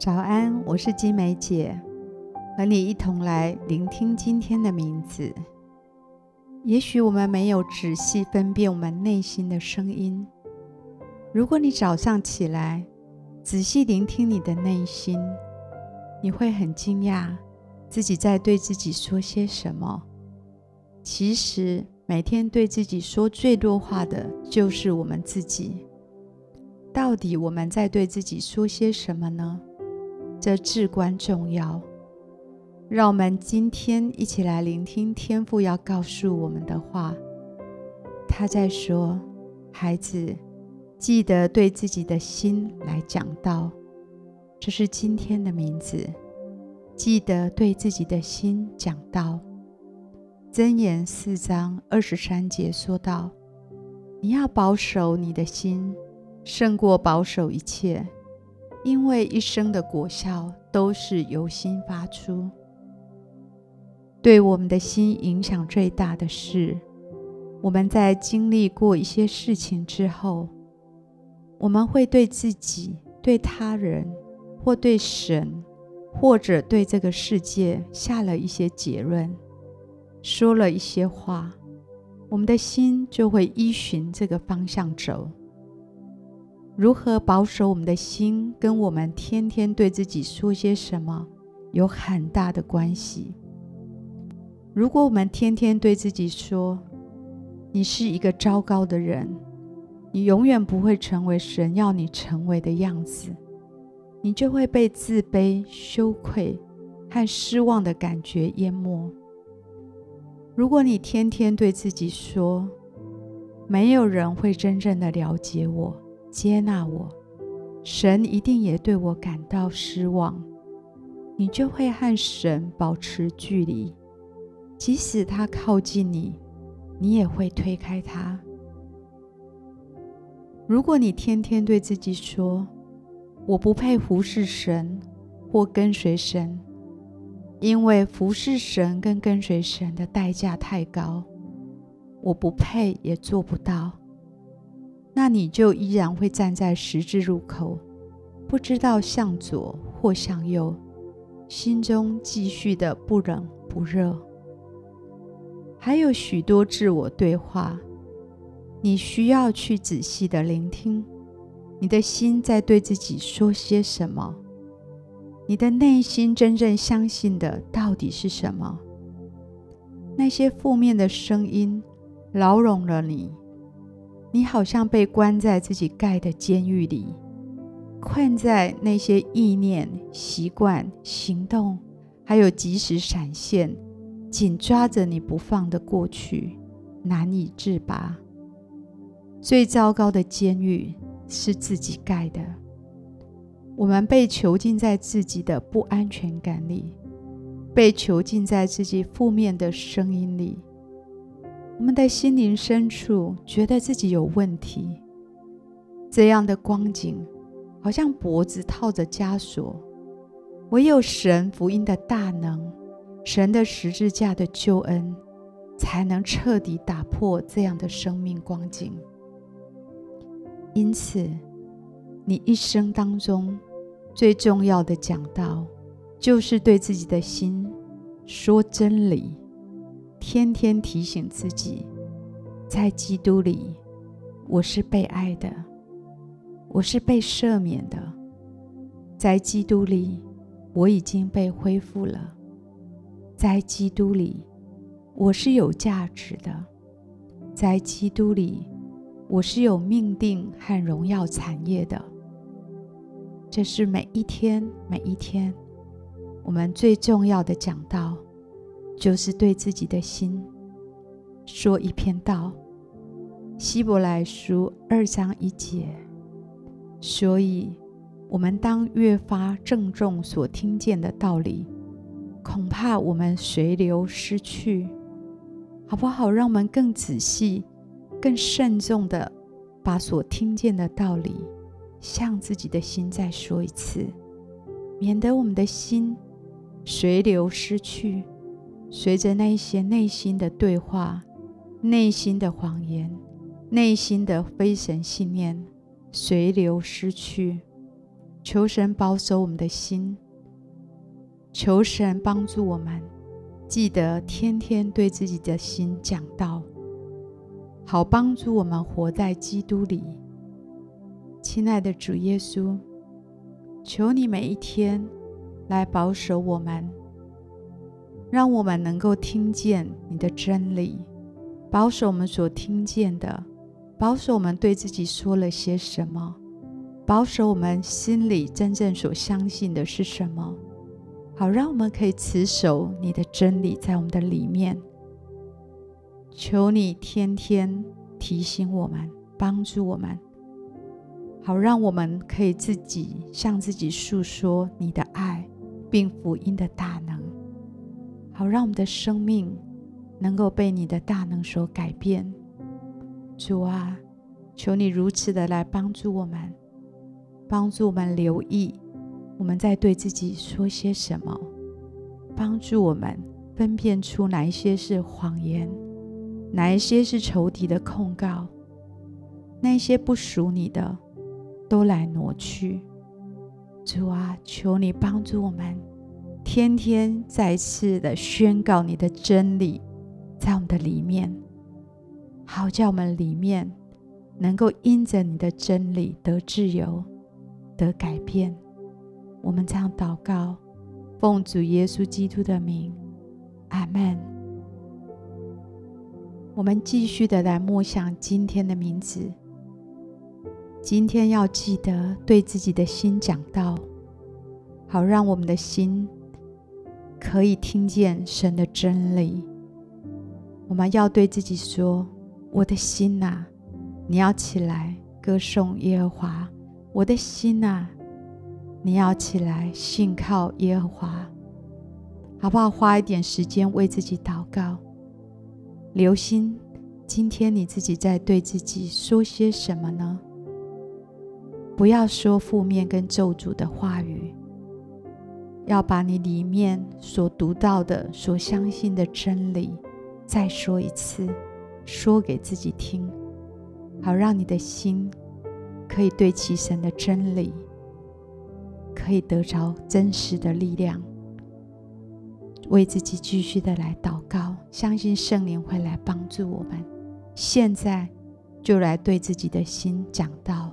早安，我是金梅姐，和你一同来聆听今天的名字。也许我们没有仔细分辨我们内心的声音。如果你早上起来仔细聆听你的内心，你会很惊讶自己在对自己说些什么。其实，每天对自己说最多话的就是我们自己。到底我们在对自己说些什么呢？这至关重要。让我们今天一起来聆听天父要告诉我们的话。他在说：“孩子，记得对自己的心来讲道。”这是今天的名字。记得对自己的心讲道。箴言四章二十三节说道：“你要保守你的心，胜过保守一切。”因为一生的果效都是由心发出。对我们的心影响最大的是，我们在经历过一些事情之后，我们会对自己、对他人，或对神，或者对这个世界下了一些结论，说了一些话，我们的心就会依循这个方向走。如何保守我们的心，跟我们天天对自己说些什么有很大的关系。如果我们天天对自己说：“你是一个糟糕的人，你永远不会成为神要你成为的样子”，你就会被自卑、羞愧和失望的感觉淹没。如果你天天对自己说：“没有人会真正的了解我。”接纳我，神一定也对我感到失望。你就会和神保持距离，即使他靠近你，你也会推开他。如果你天天对自己说：“我不配服侍神或跟随神，因为服侍神跟跟随神的代价太高，我不配也做不到。”那你就依然会站在十字路口，不知道向左或向右，心中继续的不冷不热。还有许多自我对话，你需要去仔细的聆听，你的心在对自己说些什么？你的内心真正相信的到底是什么？那些负面的声音牢笼了你。你好像被关在自己盖的监狱里，困在那些意念、习惯、行动，还有即时闪现，紧抓着你不放的过去，难以自拔。最糟糕的监狱是自己盖的，我们被囚禁在自己的不安全感里，被囚禁在自己负面的声音里。我们的心灵深处觉得自己有问题，这样的光景好像脖子套着枷锁，唯有神福音的大能，神的十字架的救恩，才能彻底打破这样的生命光景。因此，你一生当中最重要的讲道，就是对自己的心说真理。天天提醒自己，在基督里，我是被爱的，我是被赦免的。在基督里，我已经被恢复了。在基督里，我是有价值的。在基督里，我是有命定和荣耀产业的。这是每一天，每一天，我们最重要的讲道。就是对自己的心说一篇道，希伯来书二章一节。所以，我们当越发郑重所听见的道理，恐怕我们随流失去，好不好？让我们更仔细、更慎重的把所听见的道理向自己的心再说一次，免得我们的心随流失去。随着那些内心的对话、内心的谎言、内心的非神信念随流失去，求神保守我们的心，求神帮助我们，记得天天对自己的心讲道，好帮助我们活在基督里。亲爱的主耶稣，求你每一天来保守我们，让我们能够听见你的真理，保守我们所听见的，保守我们对自己说了些什么。保守我们心里真正所相信的是什么，好让我们可以持守你的真理在我们的里面。求你天天提醒我们，帮助我们，好让我们可以自己向自己诉说你的爱，并福音的大能，好让我们的生命能够被你的大能所改变。主啊，求你如此的来帮助我们。帮助我们留意我们在对自己说些什么，帮助我们分辨出哪一些是谎言，哪一些是仇敌的控告，那些不属你的都来挪去。主啊，求你帮助我们，天天再次的宣告你的真理在我们的里面，好叫我们里面能够因着你的真理得自由。得改变，我们这样祷告，奉主耶稣基督的名，阿门。我们继续的来默想今天的名字。今天要记得对自己的心讲道，好让我们的心可以听见神的真理。我们要对自己说：“我的心呐，你要起来歌颂耶和华。”我的心啊，你要起来信靠耶和华，好不好？花一点时间为自己祷告，留心今天你自己在对自己说些什么呢？不要说负面跟咒诅的话语，要把你里面所读到的、所相信的真理再说一次，说给自己听，好让你的心。可以对齐神的真理，可以得着真实的力量，为自己继续的来祷告，相信圣灵会来帮助我们。现在就来对自己的心讲道。